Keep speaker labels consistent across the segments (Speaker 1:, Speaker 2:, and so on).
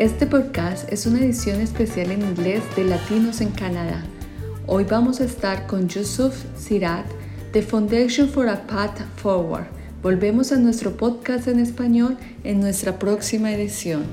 Speaker 1: Este podcast es una edición especial en inglés de Latinos en Canadá. Hoy vamos a estar con Yusuf Sirat de Foundation for a Path Forward. Volvemos a nuestro podcast en español en nuestra próxima edición.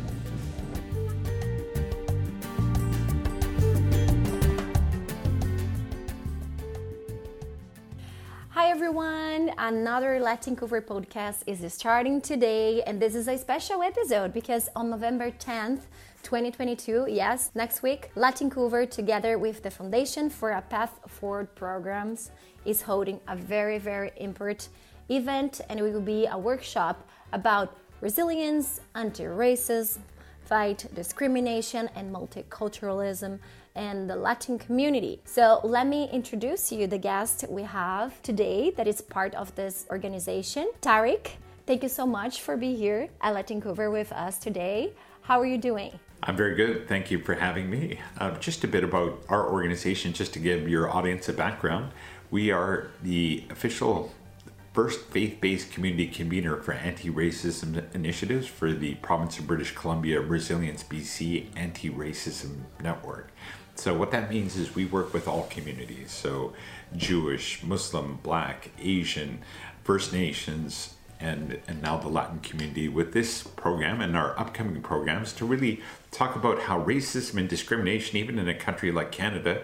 Speaker 2: Another Latincouver podcast is starting today, and this is a special episode because on November 10th, 2022, yes, next week, Latincouver, together with the Foundation for a Path Forward programs, is holding a very, very important event, and it will be a workshop about resilience, anti racism, fight discrimination and multiculturalism and the Latin community. So let me introduce you the guest we have today that is part of this organization. Tariq, thank you so much for being here at Latincouver with us today. How are you doing?
Speaker 3: I'm very good. Thank you for having me. Uh, just a bit about our organization, just to give your audience a background. We are the official first faith based community convener for anti racism initiatives for the province of British Columbia Resilience BC Anti Racism Network. So, what that means is we work with all communities, so Jewish, Muslim, Black, Asian, First Nations, and, and now the Latin community with this program and our upcoming programs to really talk about how racism and discrimination, even in a country like Canada,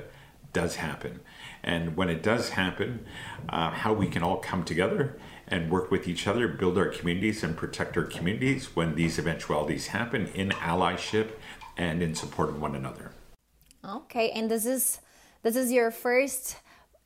Speaker 3: does happen. And when it does happen, uh, how we can all come together and work with each other, build our communities, and protect our communities when these eventualities happen in allyship and in support of one another.
Speaker 2: Okay, and this is this is your first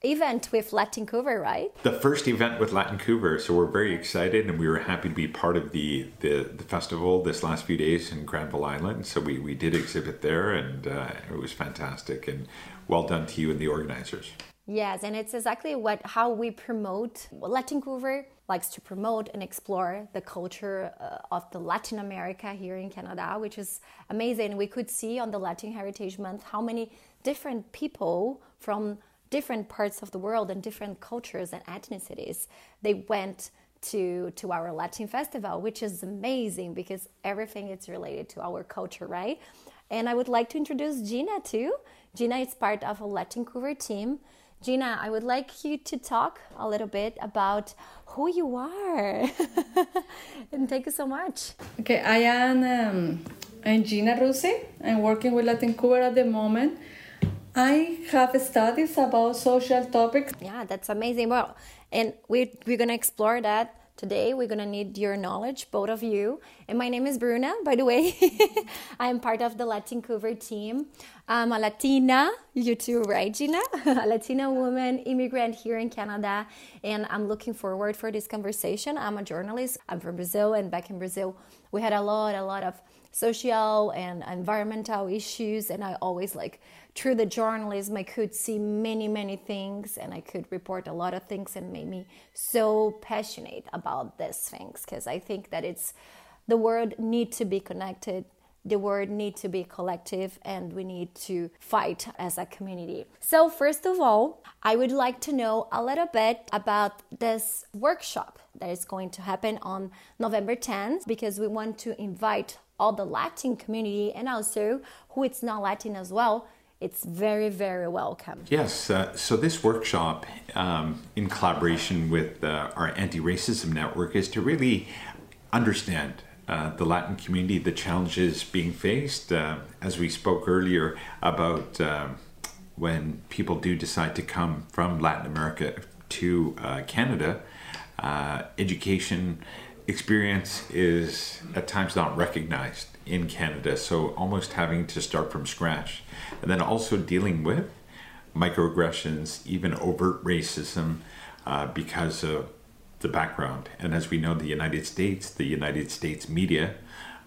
Speaker 2: event with Latincouver, right?
Speaker 3: The first event with Latincouver, so we're very excited and we were happy to be part of the, the, the festival this last few days in Granville Island. So we, we did exhibit there and uh, it was fantastic and well done to you and the organizers.
Speaker 2: Yes, and it's exactly what how we promote Latincouver likes to promote and explore the culture uh, of the Latin America here in Canada, which is amazing. We could see on the Latin Heritage Month how many different people from different parts of the world and different cultures and ethnicities they went to to our Latin festival, which is amazing because everything is related to our culture, right? And I would like to introduce Gina too. Gina is part of a Latincouver team. Gina, I would like you to talk a little bit about who you are. and thank you so much.
Speaker 1: Okay, I am um, I'm Gina Rusi. I'm working with Latincouver at the moment. I have studies about social topics.
Speaker 2: Yeah, that's amazing. Well, and we we're gonna explore that today. We're gonna need your knowledge, both of you. And my name is Bruna, by the way. I'm part of the Latincouver team. I'm a Latina, you too, right, Gina? a Latina woman, immigrant here in Canada, and I'm looking forward for this conversation. I'm a journalist. I'm from Brazil, and back in Brazil, we had a lot, a lot of social and environmental issues, and I always like through the journalism, I could see many, many things and I could report a lot of things and made me so passionate about these things because I think that it's the world need to be connected the world need to be collective and we need to fight as a community. So first of all, I would like to know a little bit about this workshop that is going to happen on November 10th because we want to invite all the Latin community and also who it's not Latin as well it's very, very welcome.
Speaker 3: Yes, uh, so this workshop, um, in collaboration with uh, our anti racism network, is to really understand uh, the Latin community, the challenges being faced. Uh, as we spoke earlier about uh, when people do decide to come from Latin America to uh, Canada, education experience is at times not recognized in Canada, so almost having to start from scratch. And then also dealing with microaggressions, even overt racism uh, because of the background. And as we know, the United States, the United States media,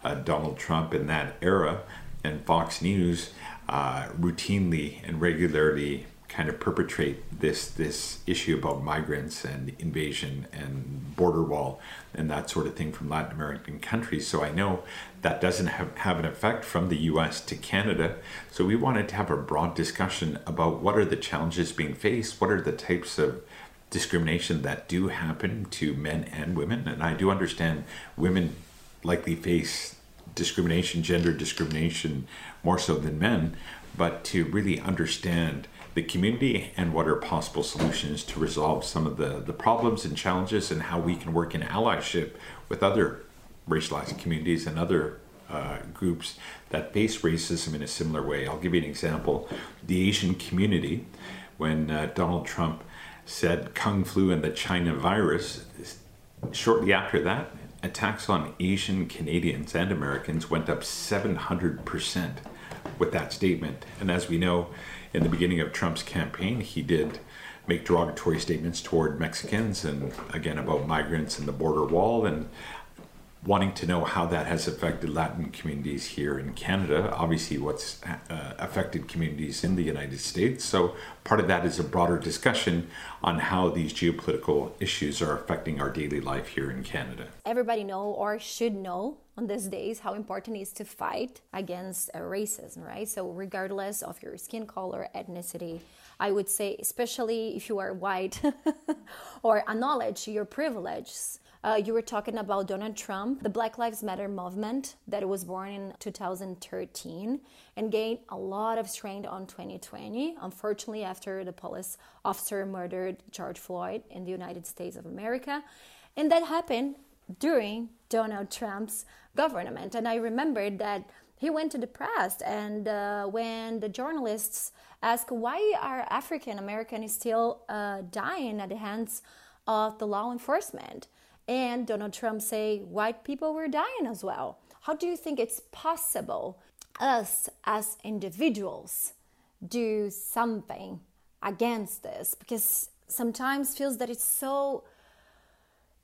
Speaker 3: uh, Donald Trump in that era, and Fox News uh, routinely and regularly kind of perpetrate this this issue about migrants and invasion and border wall and that sort of thing from Latin American countries. So I know that doesn't have, have an effect from the US to Canada. So we wanted to have a broad discussion about what are the challenges being faced, what are the types of discrimination that do happen to men and women. And I do understand women likely face discrimination, gender discrimination, more so than men, but to really understand the community and what are possible solutions to resolve some of the, the problems and challenges and how we can work in allyship with other racialized communities and other uh, groups that face racism in a similar way. I'll give you an example. The Asian community, when uh, Donald Trump said Kung flu and the China virus, shortly after that, attacks on Asian Canadians and Americans went up 700% with that statement. And as we know, in the beginning of Trump's campaign, he did make derogatory statements toward Mexicans and again about migrants and the border wall. And wanting to know how that has affected Latin communities here in Canada, obviously, what's uh, affected communities in the United States. So, part of that is a broader discussion on how these geopolitical issues are affecting our daily life here in Canada.
Speaker 2: Everybody know or should know on these days how important it is to fight against racism, right? So, regardless of your skin color, ethnicity, I would say, especially if you are white or acknowledge your privileges uh, you were talking about Donald Trump, the Black Lives Matter movement that was born in 2013 and gained a lot of strength on 2020. Unfortunately, after the police officer murdered George Floyd in the United States of America, and that happened during Donald Trump's government. And I remembered that he went to the press, and uh, when the journalists asked why are African Americans still uh, dying at the hands of the law enforcement, and Donald Trump say white people were dying as well. How do you think it's possible us as individuals do something against this? Because sometimes feels that it's so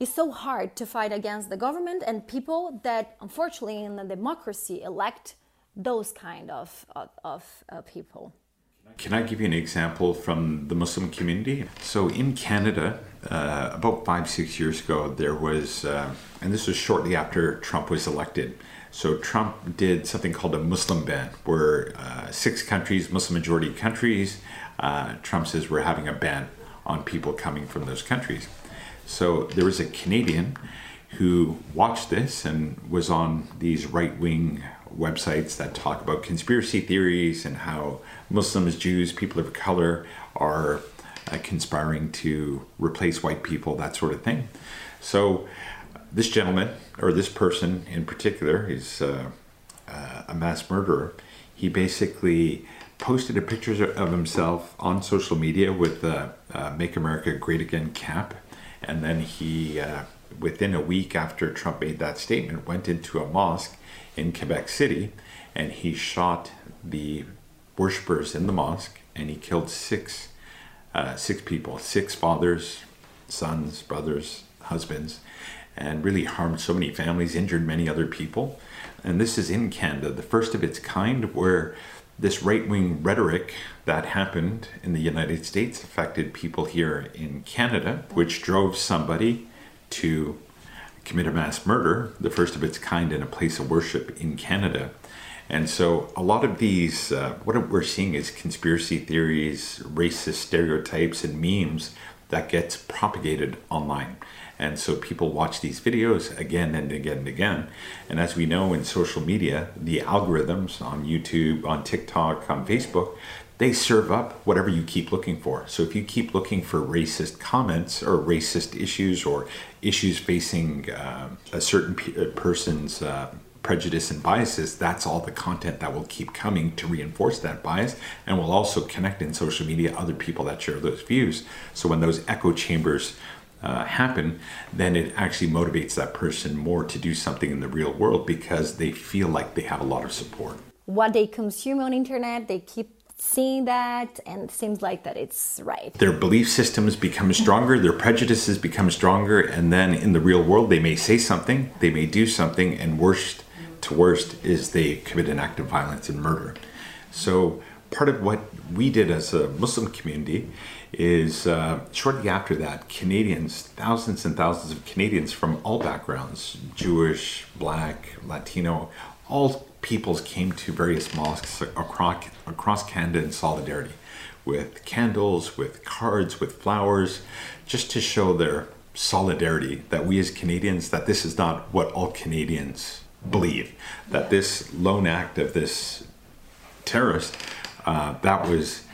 Speaker 2: it's so hard to fight against the government and people that unfortunately in a democracy elect those kind of, of, of uh, people.
Speaker 3: Can I give you an example from the Muslim community? So in Canada, uh, about five, six years ago, there was, uh, and this was shortly after Trump was elected. So Trump did something called a Muslim ban, where uh, six countries, Muslim majority countries, uh, Trump says we're having a ban on people coming from those countries. So there was a Canadian who watched this and was on these right wing websites that talk about conspiracy theories and how Muslims, Jews, people of color are uh, conspiring to replace white people, that sort of thing. So, this gentleman, or this person in particular, is uh, uh, a mass murderer. He basically posted a picture of himself on social media with the uh, Make America Great Again cap. And then he, uh, within a week after Trump made that statement, went into a mosque in Quebec City and he shot the worshippers in the mosque and he killed six uh, six people, six fathers, sons, brothers, husbands, and really harmed so many families, injured many other people. And this is in Canada, the first of its kind, where this right wing rhetoric that happened in the United States affected people here in Canada, which drove somebody to commit a mass murder, the first of its kind in a place of worship in Canada. And so a lot of these, uh, what we're seeing is conspiracy theories, racist stereotypes, and memes that gets propagated online. And so people watch these videos again and again and again. And as we know in social media, the algorithms on YouTube, on TikTok, on Facebook, they serve up whatever you keep looking for. So if you keep looking for racist comments or racist issues or issues facing uh, a certain pe- person's uh, prejudice and biases, that's all the content that will keep coming to reinforce that bias and will also connect in social media other people that share those views. So when those echo chambers uh, happen, then it actually motivates that person more to do something in the real world because they feel like they have a lot of support.
Speaker 2: What they consume on internet, they keep seeing that and it seems like that it's right
Speaker 3: their belief systems become stronger their prejudices become stronger and then in the real world they may say something they may do something and worst to worst is they commit an act of violence and murder. So part of what we did as a Muslim community is uh, shortly after that, Canadians, thousands and thousands of Canadians from all backgrounds, Jewish, Black, Latino, all peoples came to various mosques across, across Canada in solidarity with candles, with cards, with flowers, just to show their solidarity that we as Canadians, that this is not what all Canadians believe that this lone act of this terrorist uh, that was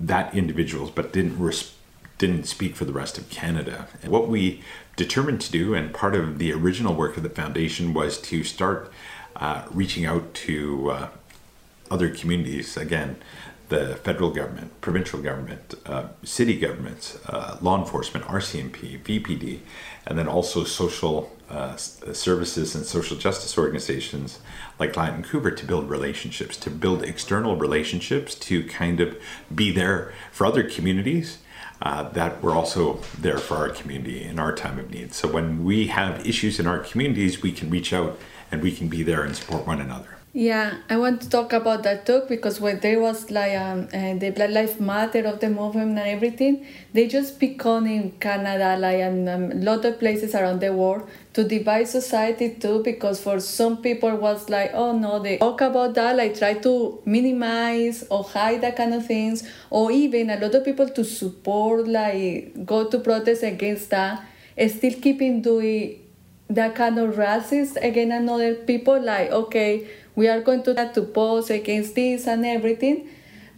Speaker 3: that individual's, but didn't res- didn't speak for the rest of Canada. And what we determined to do, and part of the original work of the foundation, was to start uh, reaching out to uh, other communities. Again, the federal government, provincial government, uh, city governments, uh, law enforcement, RCMP, VPD, and then also social uh, services and social justice organizations like Latin Vancouver to build relationships, to build external relationships, to kind of be there for other communities. Uh, that were also there for our community in our time of need. So when we have issues in our communities, we can reach out and we can be there and support one another.
Speaker 1: Yeah, I want to talk about that too because when there was like um, uh, the Black Lives Matter of the movement and everything, they just on in Canada, like and um, a lot of places around the world, to divide society too. Because for some people was like, oh no, they talk about that, like try to minimize or hide that kind of things, or even a lot of people to support, like go to protest against that, still keeping doing that kind of racist against another people, like okay we are going to to pose against this and everything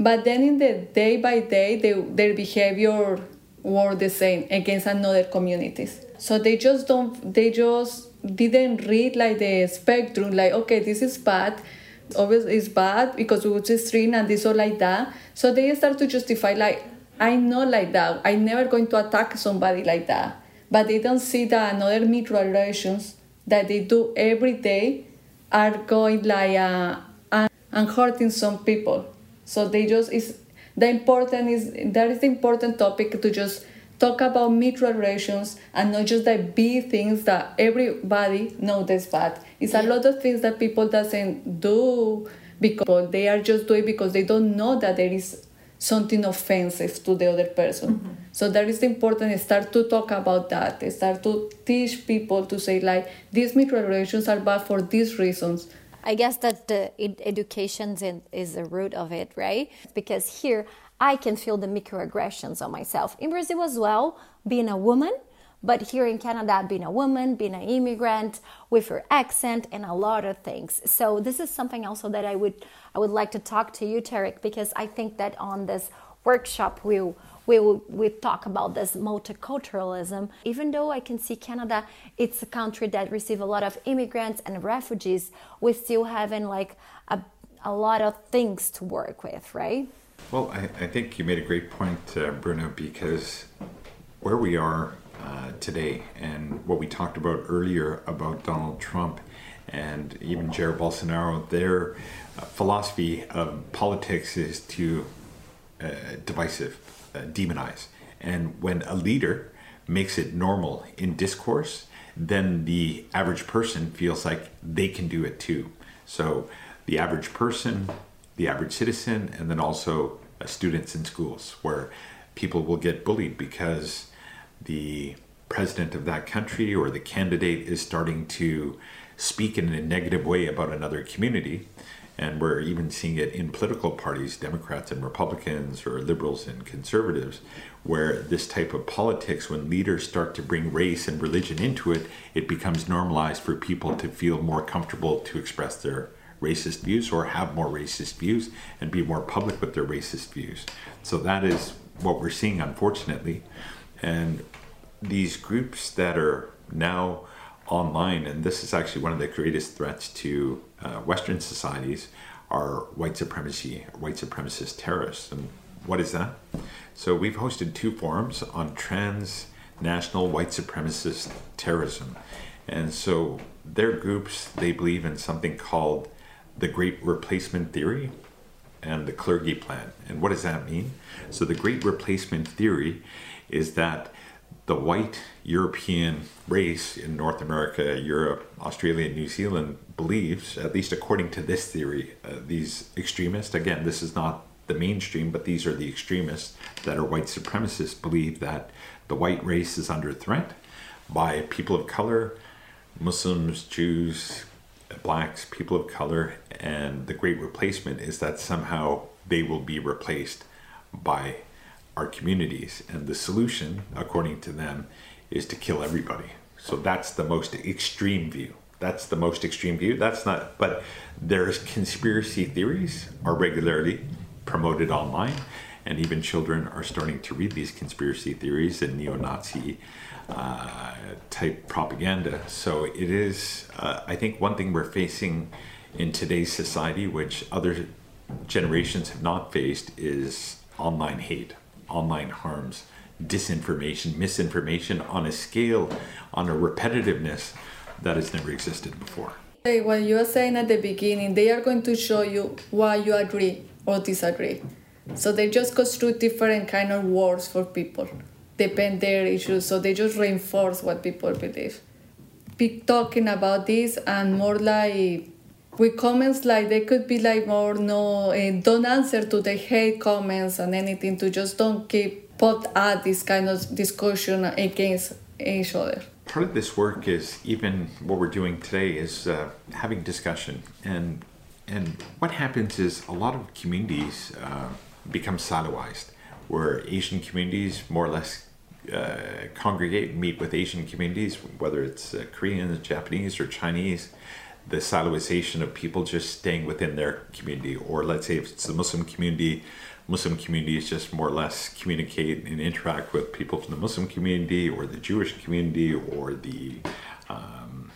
Speaker 1: but then in the day by day they, their behavior were the same against another communities. So they just don't they just didn't read like the spectrum like okay this is bad obviously it's bad because we was extreme and this or like that. So they start to justify like i'm not like that i'm never going to attack somebody like that. But they don't see that another microaggressions that they do every day are going like uh, and hurting some people. So they just is the important is that is the important topic to just talk about mutual relations and not just the big things that everybody knows that's bad. It's yeah. a lot of things that people doesn't do because they are just doing because they don't know that there is something offensive to the other person. Mm-hmm. So that is important. Start to talk about that. Start to teach people to say like these microaggressions are bad for these reasons.
Speaker 2: I guess that the education is the root of it, right? Because here I can feel the microaggressions on myself. In Brazil as well, being a woman, but here in Canada, being a woman, being an immigrant, with her accent and a lot of things. So this is something also that I would I would like to talk to you, Tarek, because I think that on this workshop we we will we talk about this multiculturalism. Even though I can see Canada, it's a country that receive a lot of immigrants and refugees, we still having like a a lot of things to work with, right?
Speaker 3: Well, I, I think you made a great point, uh, Bruno, because where we are uh, today and what we talked about earlier about Donald Trump and even Jair Bolsonaro, their uh, philosophy of politics is to uh, divisive, uh, demonize. And when a leader makes it normal in discourse, then the average person feels like they can do it too. So the average person, the average citizen, and then also uh, students in schools where people will get bullied because the president of that country or the candidate is starting to speak in a negative way about another community. And we're even seeing it in political parties, Democrats and Republicans, or liberals and conservatives, where this type of politics, when leaders start to bring race and religion into it, it becomes normalized for people to feel more comfortable to express their racist views or have more racist views and be more public with their racist views. So that is what we're seeing, unfortunately. And these groups that are now online, and this is actually one of the greatest threats to uh, Western societies, are white supremacy, white supremacist terrorists. And what is that? So we've hosted two forums on transnational white supremacist terrorism. And so their groups, they believe in something called the Great Replacement Theory and the Kalergi Plan. And what does that mean? So the Great Replacement Theory is that the white European race in North America, Europe, Australia, New Zealand believes, at least according to this theory, uh, these extremists, again, this is not the mainstream, but these are the extremists that are white supremacists, believe that the white race is under threat by people of color, Muslims, Jews, blacks, people of color, and the great replacement is that somehow they will be replaced by our communities. And the solution, according to them, is to kill everybody. So that's the most extreme view. that's the most extreme view. That's not, but there's conspiracy theories are regularly promoted online, and even children are starting to read these conspiracy theories and neo-Nazi uh, type propaganda. So it is, uh, I think, one thing we're facing in today's society, which other generations have not faced, is online hate, online harms, disinformation, misinformation on a scale, on a repetitiveness that has never existed before.
Speaker 1: What you are saying at the beginning, they are going to show you why you agree or disagree. So they just construct different kind of words for people, depend their issues. So they just reinforce what people believe. Be talking about this and more like with comments like they could be like more no uh, don't answer to the hate comments and anything to just don't keep put at this kind of discussion against each other.
Speaker 3: Part of this work is even what we're doing today is uh, having discussion. And and what happens is a lot of communities uh, become siloized where asian communities more or less uh, congregate meet with asian communities whether it's uh, koreans japanese or chinese the siloization of people just staying within their community or let's say if it's the muslim community Muslim communities just more or less communicate and interact with people from the Muslim community or the Jewish community or the um,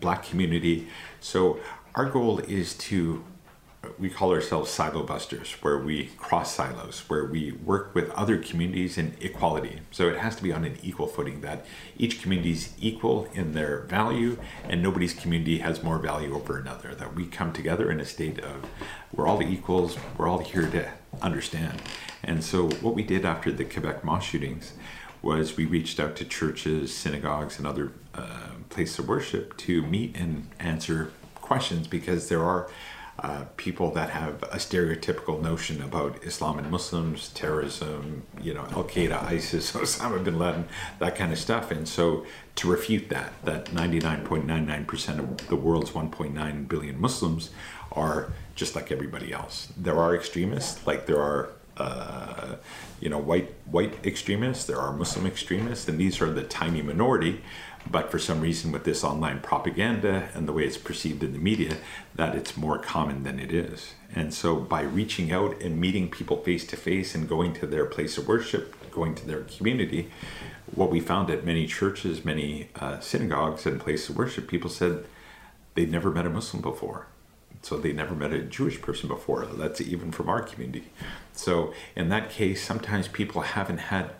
Speaker 3: black community. So our goal is to we call ourselves silo busters, where we cross silos, where we work with other communities in equality. So it has to be on an equal footing that each community is equal in their value and nobody's community has more value over another. That we come together in a state of we're all the equals, we're all here to understand. And so what we did after the Quebec mosque shootings was we reached out to churches, synagogues, and other uh, places of worship to meet and answer questions because there are uh, people that have a stereotypical notion about Islam and Muslims, terrorism, you know, Al Qaeda, ISIS, Osama bin Laden, that kind of stuff. And so to refute that, that 99.99% of the world's 1.9 billion Muslims are just like everybody else. There are extremists, like there are uh, you know white white extremists there are muslim extremists and these are the tiny minority but for some reason with this online propaganda and the way it's perceived in the media that it's more common than it is and so by reaching out and meeting people face to face and going to their place of worship going to their community what we found at many churches many uh, synagogues and places of worship people said they'd never met a muslim before so they never met a Jewish person before. That's even from our community. So in that case, sometimes people haven't had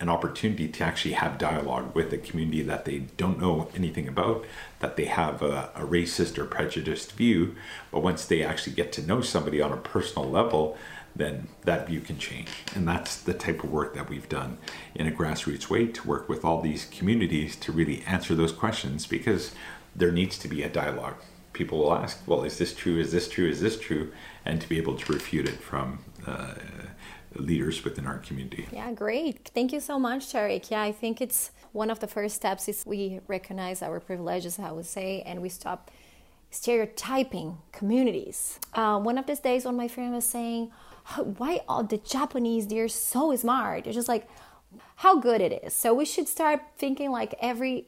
Speaker 3: an opportunity to actually have dialogue with a community that they don't know anything about, that they have a, a, racist or prejudiced view. But once they actually get to know somebody on a personal level, then that view can change. And that's the type of work that we've done in a grassroots way to work with all these communities to really answer those questions because there needs to be a dialogue people will ask, well, is this true? Is this true? Is this true? And to be able to refute it from uh, leaders within our community.
Speaker 2: Yeah, great. Thank you so much, Tarek. Yeah, I think it's one of the first steps is we recognize our privileges, I would say, and we stop stereotyping communities. Uh, one of these days when my friend was saying, why all the Japanese, they're so smart. It's just like, how good it is. So we should start thinking like every,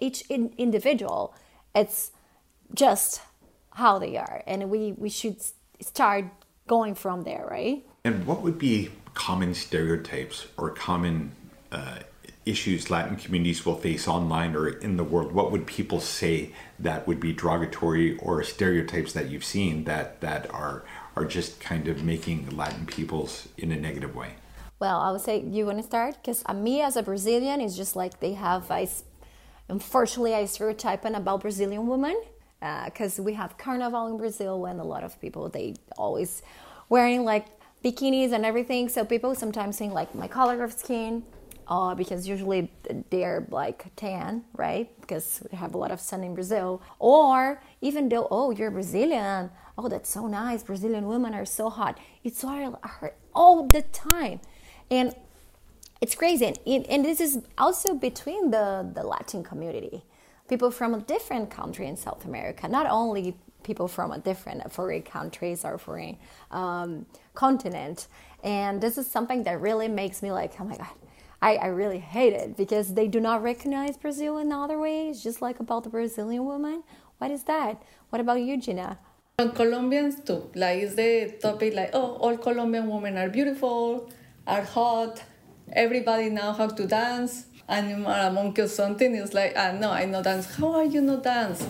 Speaker 2: each individual, it's just how they are and we we should start going from there right
Speaker 3: and what would be common stereotypes or common uh, issues latin communities will face online or in the world? What would people say that would be derogatory or stereotypes that you've seen that that are are just kind of making latin peoples in a negative way?
Speaker 2: Well i would say you want to start? Because uh, me as a brazilian it's just like they have I, unfortunately i stereotype about brazilian women because uh, we have carnival in Brazil and a lot of people they always wearing like bikinis and everything. So people sometimes think like my color of skin, uh, because usually they're like tan, right? Because we have a lot of sun in Brazil. Or even though oh you're Brazilian, oh that's so nice. Brazilian women are so hot. It's heard all the time, and it's crazy. And, and this is also between the the Latin community people from a different country in South America, not only people from a different foreign countries or foreign um, continent. And this is something that really makes me like, oh my God, I, I really hate it because they do not recognize Brazil in other ways, just like about the Brazilian woman. What is that? What about you, Gina?
Speaker 1: On Colombians too, like is the topic like oh all Colombian women are beautiful, are hot, everybody now how to dance, and a monkey or something is like ah no I know dance. How are you not dance?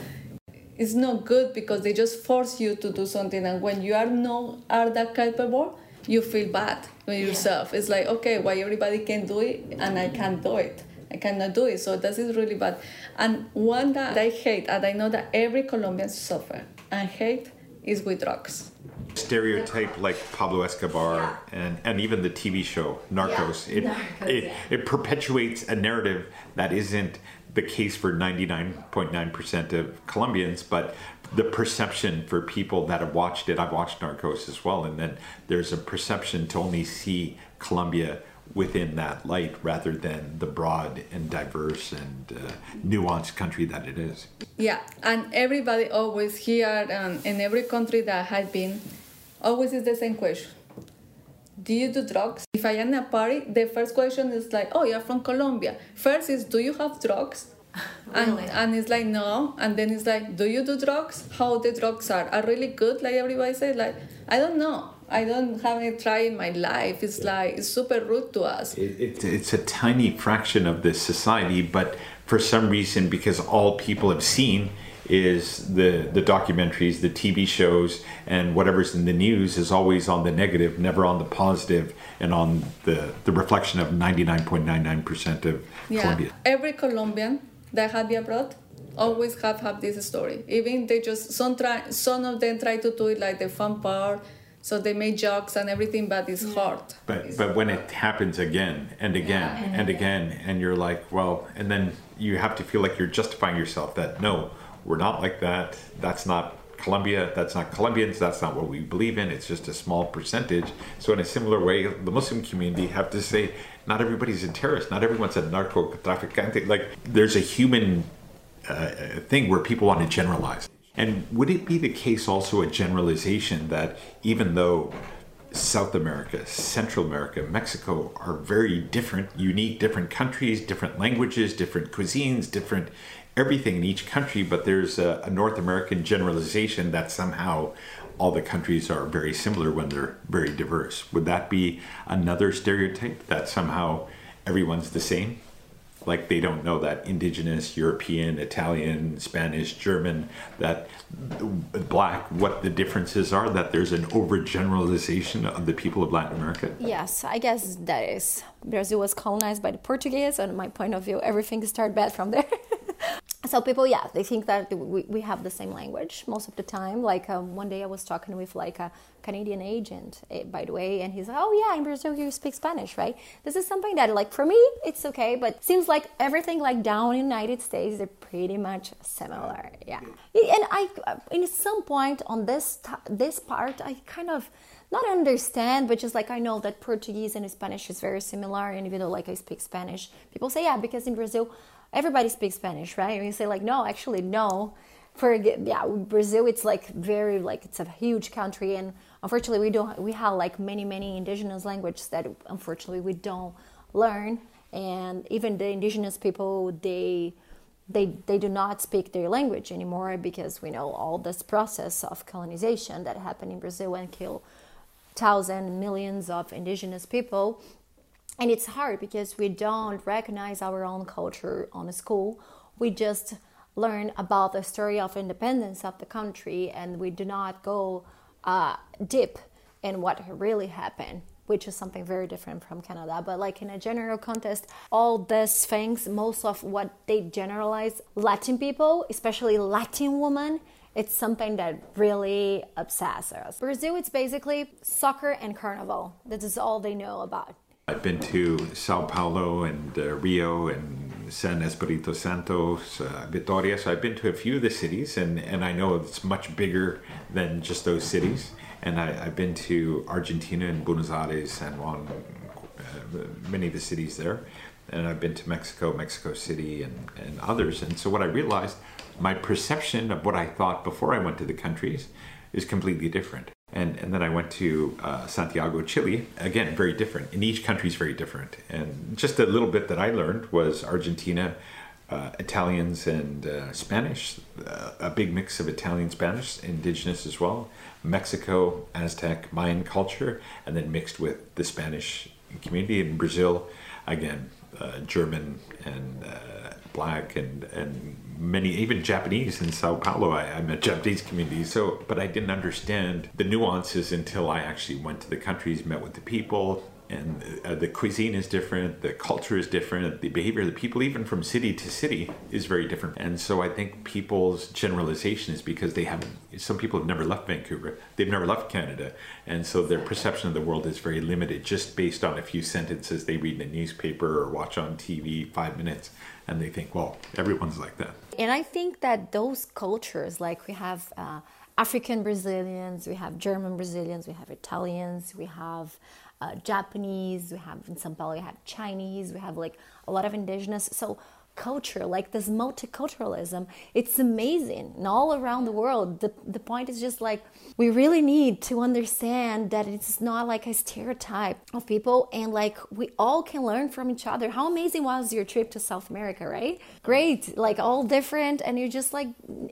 Speaker 1: It's not good because they just force you to do something, and when you are not are that capable, you feel bad with yourself. Yeah. It's like okay, why everybody can do it and I can't do it. I cannot do it. So this is really bad. And one that I hate, and I know that every Colombian suffer and hate, is with drugs.
Speaker 3: Stereotype like Pablo Escobar yeah. and, and even the TV show Narcos, yeah. it, Narcos, it, yeah. it perpetuates a narrative that isn't the case for 99.9% of Colombians, but the perception for people that have watched it, I've watched Narcos as well, and then there's a perception to only see Colombia within that light rather than the broad and diverse and uh, nuanced country that it is.
Speaker 1: Yeah, and everybody always here and in every country that I have been, always is the same question. Do you do drugs? If I am in a party, the first question is like, oh, you're from Colombia. First is, do you have drugs? really? and, and it's like, no. And then it's like, do you do drugs? How the drugs are? Are really good, like everybody says? Like, I don't know. I don't have any try in my life. It's like it's super rude to us.
Speaker 3: It, it, it's a tiny fraction of this society, but for some reason, because all people have seen is the the documentaries, the TV shows, and whatever's in the news is always on the negative, never on the positive, and on the the reflection of ninety nine point nine nine percent of yeah. Colombia.
Speaker 1: Every Colombian that had been abroad always have had this story. Even they just some try some of them try to do it like the fun part so they make jokes and everything but it's yeah. hard
Speaker 3: but it's but when it happens again and again yeah. and again and you're like well and then you have to feel like you're justifying yourself that no we're not like that that's not Colombia, that's not Colombians, that's not what we believe in, it's just a small percentage. So, in a similar way, the Muslim community have to say, not everybody's a terrorist, not everyone's a narco traficante. Like, there's a human uh, thing where people want to generalize. And would it be the case also a generalization that even though South America, Central America, Mexico are very different, unique, different countries, different languages, different cuisines, different everything in each country, but there's a, a North American generalization that somehow all the countries are very similar when they're very diverse. Would that be another stereotype that somehow everyone's the same? like they don't know that indigenous European, Italian, Spanish, German, that black, what the differences are, that there's an overgeneralization of the people of Latin America?
Speaker 2: Yes, I guess that is. Brazil was colonized by the Portuguese, and my point of view, everything started bad from there. so people yeah they think that we, we have the same language most of the time. Like um, one day i was talking with like a canadian agent eh, by the way and he's like oh yeah in brazil you speak spanish right? This is something that like for me it's okay but seems like everything like down in the united states they're pretty much similar yeah. And i uh, in some point on this this part i kind of not understand, but just like I know that Portuguese and Spanish is very similar, and even though like I speak Spanish, people say yeah because in Brazil everybody speaks Spanish, right? And you say like, no, actually, no. For yeah, Brazil, it's like very like it's a huge country, and unfortunately, we don't we have like many many indigenous languages that unfortunately we don't learn, and even the indigenous people they they they do not speak their language anymore because we know all this process of colonization that happened in Brazil and killed thousands millions of indigenous people and it's hard because we don't recognize our own culture on school we just learn about the story of independence of the country and we do not go uh, deep in what really happened which is something very different from canada but like in a general context all these things most of what they generalize latin people especially latin women it's something that really obsesses us. Brazil, it's basically soccer and carnival. This is all they know about.
Speaker 3: I've been to Sao Paulo and uh, Rio and San Espirito Santo, uh, Vitoria. So I've been to a few of the cities, and, and I know it's much bigger than just those cities. And I, have been to Argentina and Buenos Aires, San Juan, uh, many of the cities there. And I've been to Mexico, Mexico City, and, and others. And so what I realized, my perception of what I thought before I went to the countries is completely different. And, and then I went to uh, Santiago, Chile. Again, very different. And each country is very different. And just a little bit that I learned was Argentina, uh, Italians, and uh, Spanish, uh, a big mix of Italian, Spanish, indigenous as well. Mexico, Aztec, Mayan culture, and then mixed with the Spanish community. In Brazil, again, uh, German and uh, black and and many even Japanese in Sao Paulo. I, I met Japanese community. So, but I didn't understand the nuances until I actually went to the countries, met with the people, and uh, the cuisine is different, the culture is different, the behavior of the people, even from city to city, is very different. And so I think people's generalization is because they haven't, some people have never left Vancouver, they've never left Canada. And so their perception of the world is very limited just based on a few sentences they read in a newspaper or watch on TV, five minutes, and they think, well, everyone's like that.
Speaker 2: And I think that those cultures, like we have, uh, African Brazilians, we have German Brazilians, we have Italians, we have uh, Japanese, we have in São Paulo, we have Chinese, we have like a lot of indigenous. So culture, like this multiculturalism, it's amazing. And all around the world, the, the point is just like we really need to understand that it's not like a stereotype of people and like we all can learn from each other. How amazing was your trip to South America, right? Great, like all different, and you just like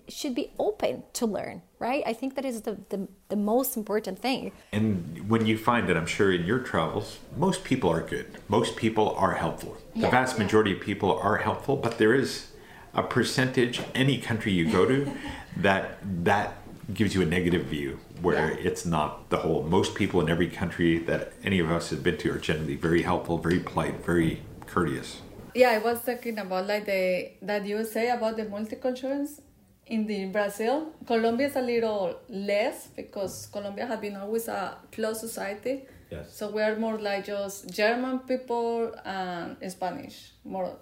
Speaker 2: should be open to learn right? I think that is the, the, the, most important thing.
Speaker 3: And when you find it, I'm sure in your travels, most people are good. Most people are helpful. The yeah, vast majority of people are helpful, but there is a percentage, any country you go to, that that gives you a negative view where yeah. it's not the whole. Most people in every country that any of us have been to are generally very helpful, very polite, very courteous.
Speaker 1: Yeah, I was talking about like the that you say about the multiculturalism in the Brazil, Colombia is a little less because Colombia has been always a closed society.
Speaker 3: Yes.
Speaker 1: So we are more like just German people and Spanish, more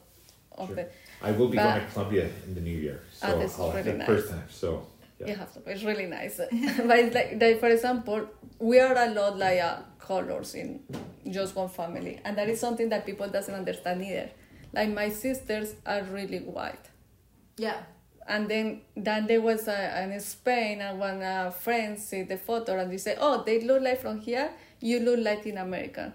Speaker 1: of sure.
Speaker 3: I will be but, going to Colombia in the new year, so oh, this I'll really nice. first time. So
Speaker 1: yeah. you have to. It's really nice. but it's like, like, for example, we are a lot like uh, colors in just one family, and that is something that people doesn't understand either. Like my sisters are really white.
Speaker 2: Yeah
Speaker 1: and then then there was a, in Spain and when uh, a friend see the photo and they say, oh, they look like from here, you look Latin American.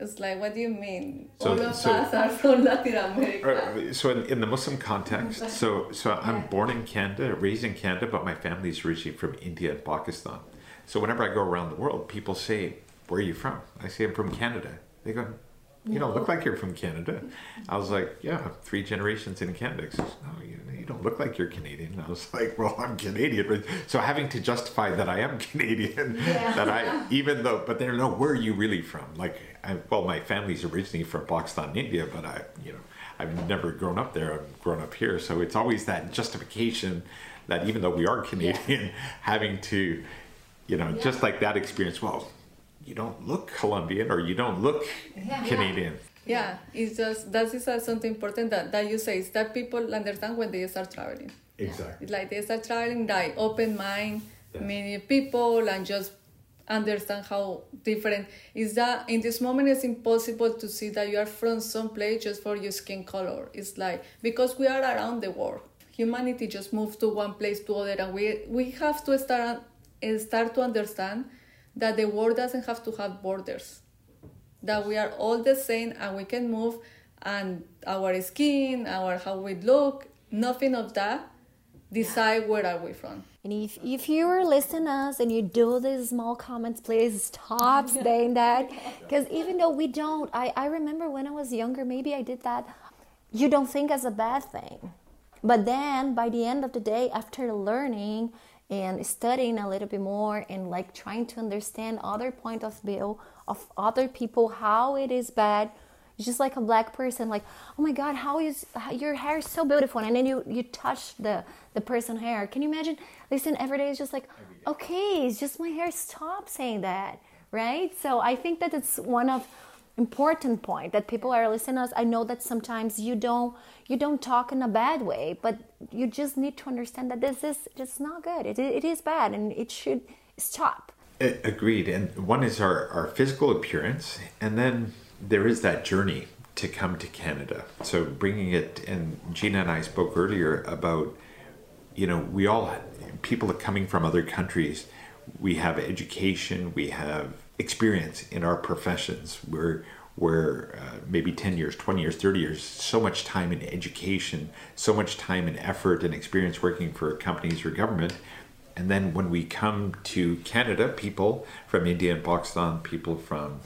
Speaker 1: It's like, what do you mean? So, All of so, us are from Latin America.
Speaker 3: Uh, so in, in the Muslim context, so so I'm born in Canada, raised in Canada, but my family is originally from India and Pakistan. So whenever I go around the world, people say, "Where are you from?" I say, "I'm from Canada." They go, "You don't look like you're from Canada." I was like, "Yeah, three generations in Canada." Says, "No, you don't look like you're Canadian. And I was like, well, I'm Canadian. So having to justify that I am Canadian, yeah. that I, even though, but they're no, where are you really from? Like, I, well, my family's originally from Pakistan, India, but I, you know, I've never grown up there. I've grown up here. So it's always that justification that even though we are Canadian, yeah. having to, you know, yeah. just like that experience, well, you don't look Colombian or you don't look Canadian.
Speaker 1: Yeah it's just that is uh, something important that, that you say is that people understand when they start traveling.
Speaker 3: Exactly.
Speaker 1: It's like they start traveling like open mind yeah. many people and just understand how different. Is that in this moment it's impossible to see that you are from some place just for your skin color. It's like because we are around the world. Humanity just moves to one place to other and we we have to start start to understand that the world doesn't have to have borders that we are all the same and we can move and our skin our how we look nothing of that decide where are we from.
Speaker 2: And if, if you are listening us and you do these small comments please stop saying that. Because even though we don't I, I remember when i was younger maybe i did that you don't think as a bad thing. But then by the end of the day after learning and studying a little bit more and like trying to understand other point of view of other people how it is bad. It's just like a black person like oh my god how is how, your hair is so beautiful and then you you touch the the person hair. Can you imagine? Listen every day is just like okay it's just my hair. Stop saying that right? So i think that it's one of important point that people are listening us i know that sometimes you don't you don't talk in a bad way but you just need to understand that this is just not good it, it is bad and it should stop
Speaker 3: Agreed. And one is our, our physical appearance, and then there is that journey to come to Canada. So bringing it, and Gina and I spoke earlier about, you know, we all, people are coming from other countries, we have education, we have experience in our professions. We're where uh, maybe 10 years, 20 years, 30 years, so much time in education, so much time and effort and experience working for companies or government. And then when we come to Canada, people from India and Pakistan, people from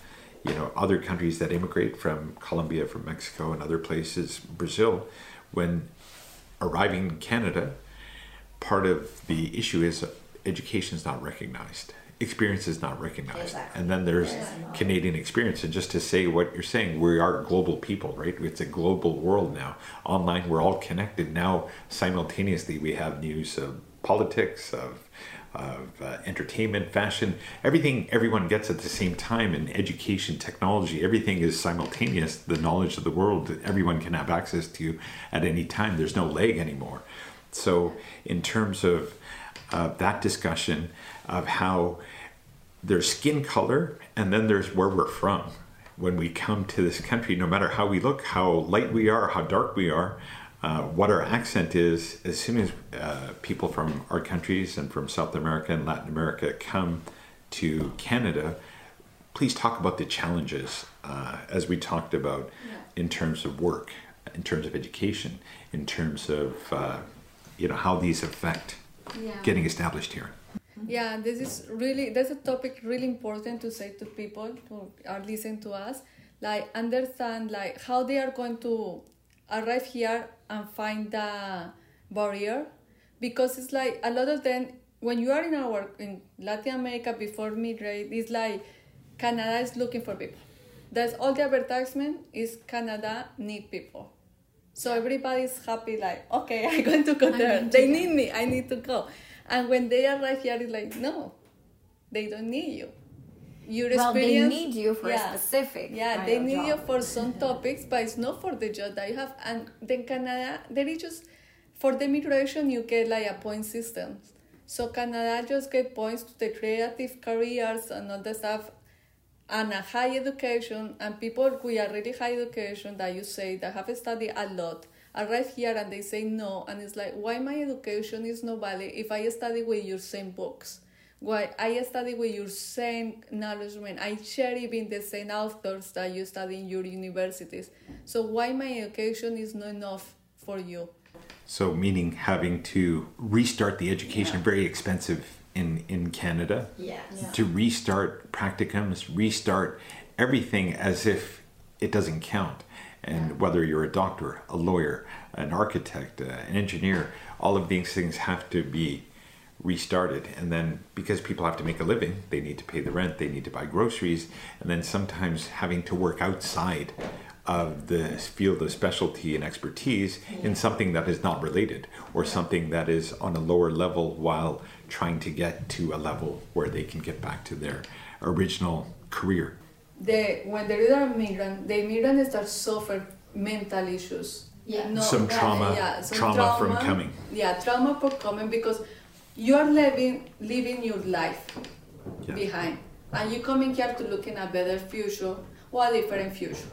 Speaker 3: you know other countries that immigrate from Colombia, from Mexico, and other places, Brazil, when arriving in Canada, part of the issue is education is not recognized experience is not recognized. Exactly. And then there's Canadian experience. And just to say what you're saying, we are global people, right? It's a global world now. Online, we're all connected. Now, simultaneously, we have news of politics, of, of uh, entertainment, fashion, everything everyone gets at the same time in education, technology, everything is simultaneous. The knowledge of the world that everyone can have access to at any time. There's no leg anymore. So, in terms of uh, that discussion of how there's skin color and then there's where we're from when we come to this country no matter how we look how light we are how dark we are uh, what our accent is as soon as uh, people from our countries and from south america and latin america come to canada please talk about the challenges uh, as we talked about yeah. in terms of work in terms of education in terms of uh, you know how these affect yeah. getting established here
Speaker 1: yeah this is really that's a topic really important to say to people who are listening to us. Like understand like how they are going to arrive here and find the barrier. Because it's like a lot of them when you are in our in latin america before mid-rate it's like canada is looking for people. That's all the advertisement is canada need people. So everybody's happy like okay i'm going to go there. they need me i need to go and when they arrive here, it's like, no, they don't need you.
Speaker 2: Your well, they need you for yeah, specific.
Speaker 1: Yeah, they need job. you for some topics, but it's not for the job that you have. And then Canada, there is just for the immigration, you get like a point system. So Canada just get points to the creative careers and all the stuff, and a high education. And people with a really high education that you say that have studied a lot arrive here and they say no and it's like why my education is no valid if i study with your same books? Why i study with your same knowledge i share even the same authors that you study in your universities. So why my education is not enough for you?
Speaker 3: So meaning having to restart the education yeah. very expensive in in canada.
Speaker 2: Yeah.
Speaker 3: to restart practicums restart everything as if it doesn't count and whether you're a doctor, a lawyer, an architect, uh, an engineer, all of these things have to be restarted. And then because people have to make a living, they need to pay the rent, they need to buy groceries, and then sometimes having to work outside of the field of specialty and expertise in something that is not related or something that is on a lower level while trying to get to a level where they can get back to their original career
Speaker 1: the when there is a migrant, the migrant start suffer mental issues.
Speaker 3: Yeah. No, some trauma. Yeah, some trauma, trauma from coming.
Speaker 1: Yeah, trauma for coming because you are living living your life yeah. behind, and you coming here to look in a better future or a different future,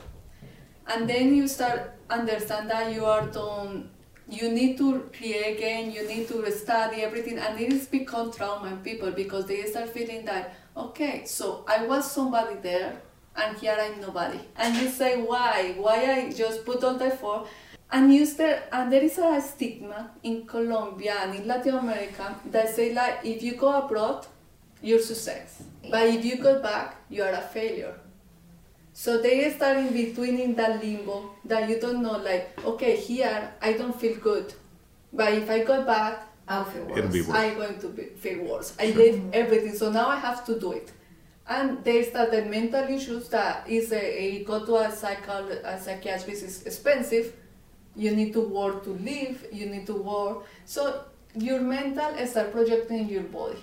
Speaker 1: and then you start understand that you are done. You need to create again. You need to study everything, and it is become trauma in people because they start feeling that okay, so I was somebody there and here I'm nobody. And you say, why? Why I just put all the effort? And you start, and there is a stigma in Colombia and in Latin America that say like, if you go abroad, you're success. But if you go back, you are a failure. So they start in between in that limbo that you don't know, like, okay, here I don't feel good. But if I go back,
Speaker 2: I'll feel worse.
Speaker 3: It'll be worse.
Speaker 1: I'm going to be, feel worse. I did everything, so now I have to do it and there's that the mental issues that is a, a go to a, psychol, a psychiatrist is expensive. You need to work to live you need to work. So your mental start projecting your body.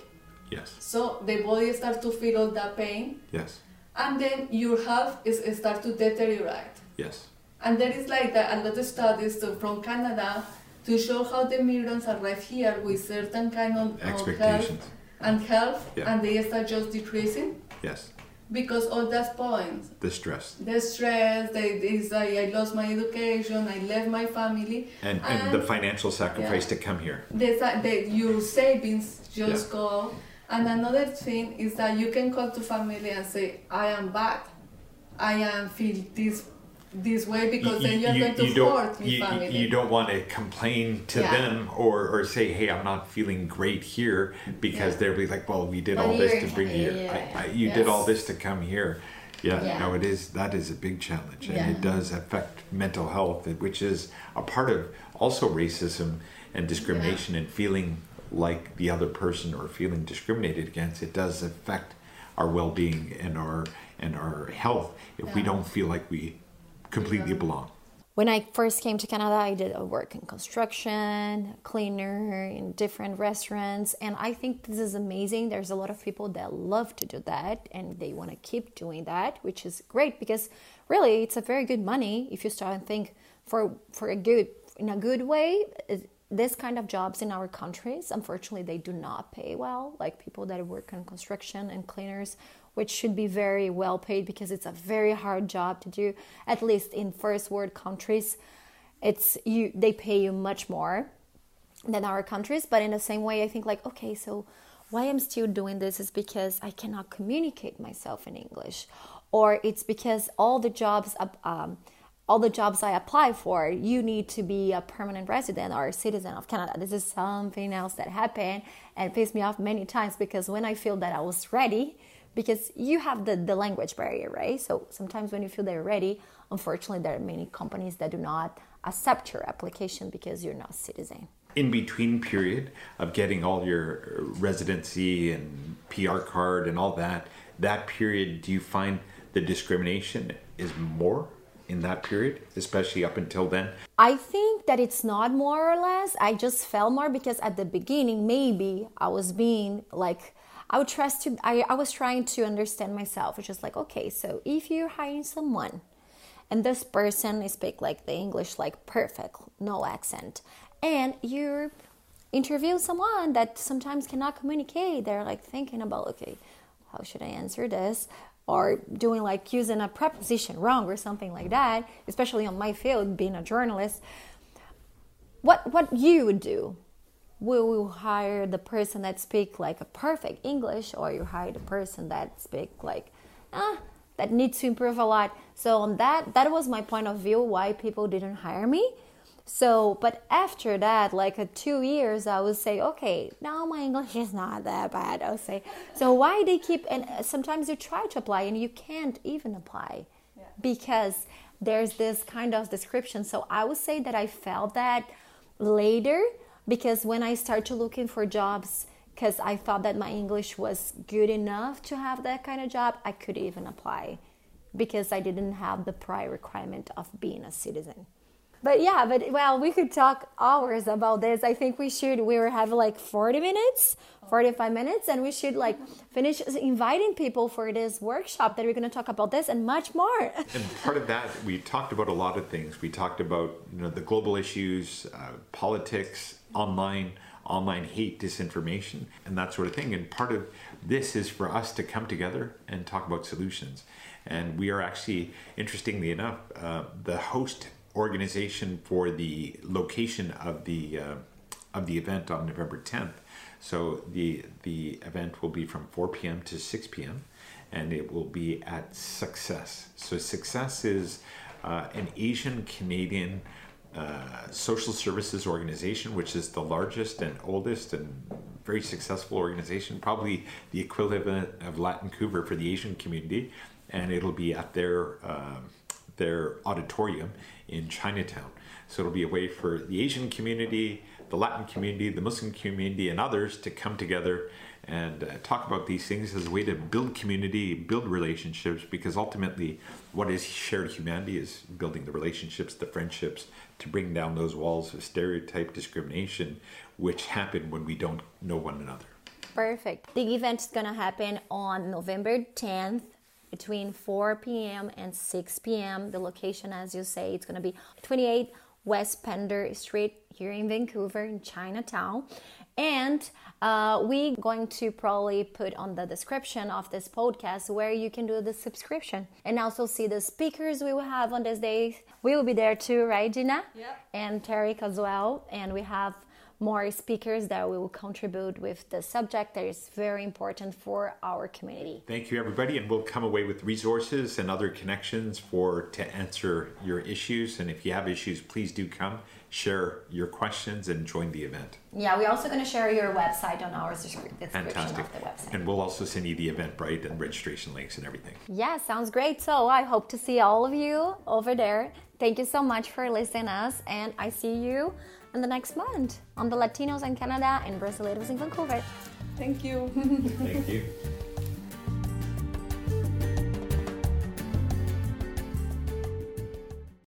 Speaker 3: Yes.
Speaker 1: So the body start to feel all that pain.
Speaker 3: Yes.
Speaker 1: And then your health is start to deteriorate.
Speaker 3: Yes.
Speaker 1: And there is like that, a lot of studies to, from canada to show how the migrants arrive here with certain kind of, of health and health yeah. and they start just decreasing
Speaker 3: Yes.
Speaker 1: Because all that points.
Speaker 3: The stress.
Speaker 1: The stress, they, it's like I lost my education, I left my family.
Speaker 3: And, and, and the financial sacrifice yeah. to come here.
Speaker 1: The, the, your savings just yeah. go And another thing is that you can call to family and say, I am bad. I am feel this this way because you, then you're you, going to you hurt your family.
Speaker 3: You don't want to complain to yeah. them or, or say, hey, I'm not feeling great here because yeah. they'll be like, well, we did all this to bring you here. Yeah. I, I, you yes. did all this to come here. Yeah, yeah, no, it is. That is a big challenge, and it does affect mental health, which is a part of also racism and discrimination and feeling like the other person or feeling discriminated against. It does affect our well-being and our and our health if we don't feel like we completely belong.
Speaker 2: When I first came to Canada, I did a work in construction, cleaner in different restaurants, and I think this is amazing. There's a lot of people that love to do that and they want to keep doing that, which is great because really it's a very good money if you start and think for for a good in a good way. This kind of jobs in our countries, unfortunately, they do not pay well. Like people that work in construction and cleaners which should be very well paid because it's a very hard job to do at least in first world countries it's you they pay you much more than our countries but in the same way i think like okay so why i'm still doing this is because i cannot communicate myself in english or it's because all the jobs um, all the jobs I apply for, you need to be a permanent resident or a citizen of Canada. This is something else that happened and pissed me off many times because when I feel that I was ready because you have the, the language barrier, right? So sometimes when you feel they're ready, unfortunately, there are many companies that do not accept your application because you're not a citizen.
Speaker 3: In between period of getting all your residency and PR card and all that, that period, do you find the discrimination is more in that period, especially up until then?
Speaker 2: I think that it's not more or less. I just felt more because at the beginning, maybe I was being like I would trust to I, I was trying to understand myself, which is like, okay, so if you're hiring someone and this person speak like the English like perfect, no accent, and you're interview someone that sometimes cannot communicate, they're like thinking about, okay, how should I answer this? Or doing like using a preposition wrong or something like that, especially on my field, being a journalist. What what you would do will you hire the person that speak like a perfect english or you hire the person that speak like ah that needs to improve a lot. So on that that was my point of view why people didn't hire me. So but after that like a two years i would say okay now my english is not that bad i'll say. So why they keep and sometimes you try to apply and you can't even apply. Yeah. because there's this kind of description. So i would say that i felt that later because when I started looking for jobs, because I thought that my English was good enough to have that kind of job, I could even apply because I didn't have the prior requirement of being a citizen. But yeah, but well, we could talk hours about this. I think we should. We were having like 40 minutes, 45 minutes, and we should like finish inviting people for this workshop that we're going to talk about this and much more.
Speaker 3: and part of that, we talked about a lot of things. We talked about you know the global issues, uh, politics, online online hate, disinformation, and that sort of thing. And part of this is for us to come together and talk about solutions. And we are actually, interestingly enough, uh, the host organization for the location of the uh, of the event on November 10th. So the the event will be from 4 p.m. to 6 p.m. and it will be at Success. So Success is uh, an Asian Canadian uh, social services organization, which is the largest and oldest and very successful organization, probably the equivalent of Latincouver for the Asian community, and it'll be at their uh, their auditorium in Chinatown. So it'll be a way for the Asian community, the Latin community, the Muslim community, and others to come together and uh, talk about these things as a way to build community, build relationships, because ultimately, what is shared humanity is building the relationships, the friendships, to bring down those walls of stereotype discrimination, which happen when we don't know one another.
Speaker 2: Perfect. The event is to happen on November 10th between 4 p.m. and 6 p.m. The location, as you say, it's to be 28 West Pender Street here in Vancouver, in Chinatown. And uh, we're going to probably put on the description of this podcast where you can do the subscription and also see the speakers we will have on this day. We will be there too, right, Gina?
Speaker 1: Yeah.
Speaker 2: And Tarek as well. And we have more speakers that will contribute with the subject that is very important for our community.
Speaker 3: Thank you, everybody, and we'll come away with resources and other connections for to answer your issues. And if you have issues, please do come, share your questions, and join the event.
Speaker 2: Yeah, we're also going to share your website on our description
Speaker 3: Fantastic.
Speaker 2: of the website.
Speaker 3: And we'll also send you the Eventbrite and registration links and everything.
Speaker 2: Yeah, sounds great. So I hope to see all of you over there. Thank you so much for listening us, and I see you in the next month on the Latinos in Canada and Brasileiros in Vancouver.
Speaker 1: Thank you.
Speaker 3: Thank you.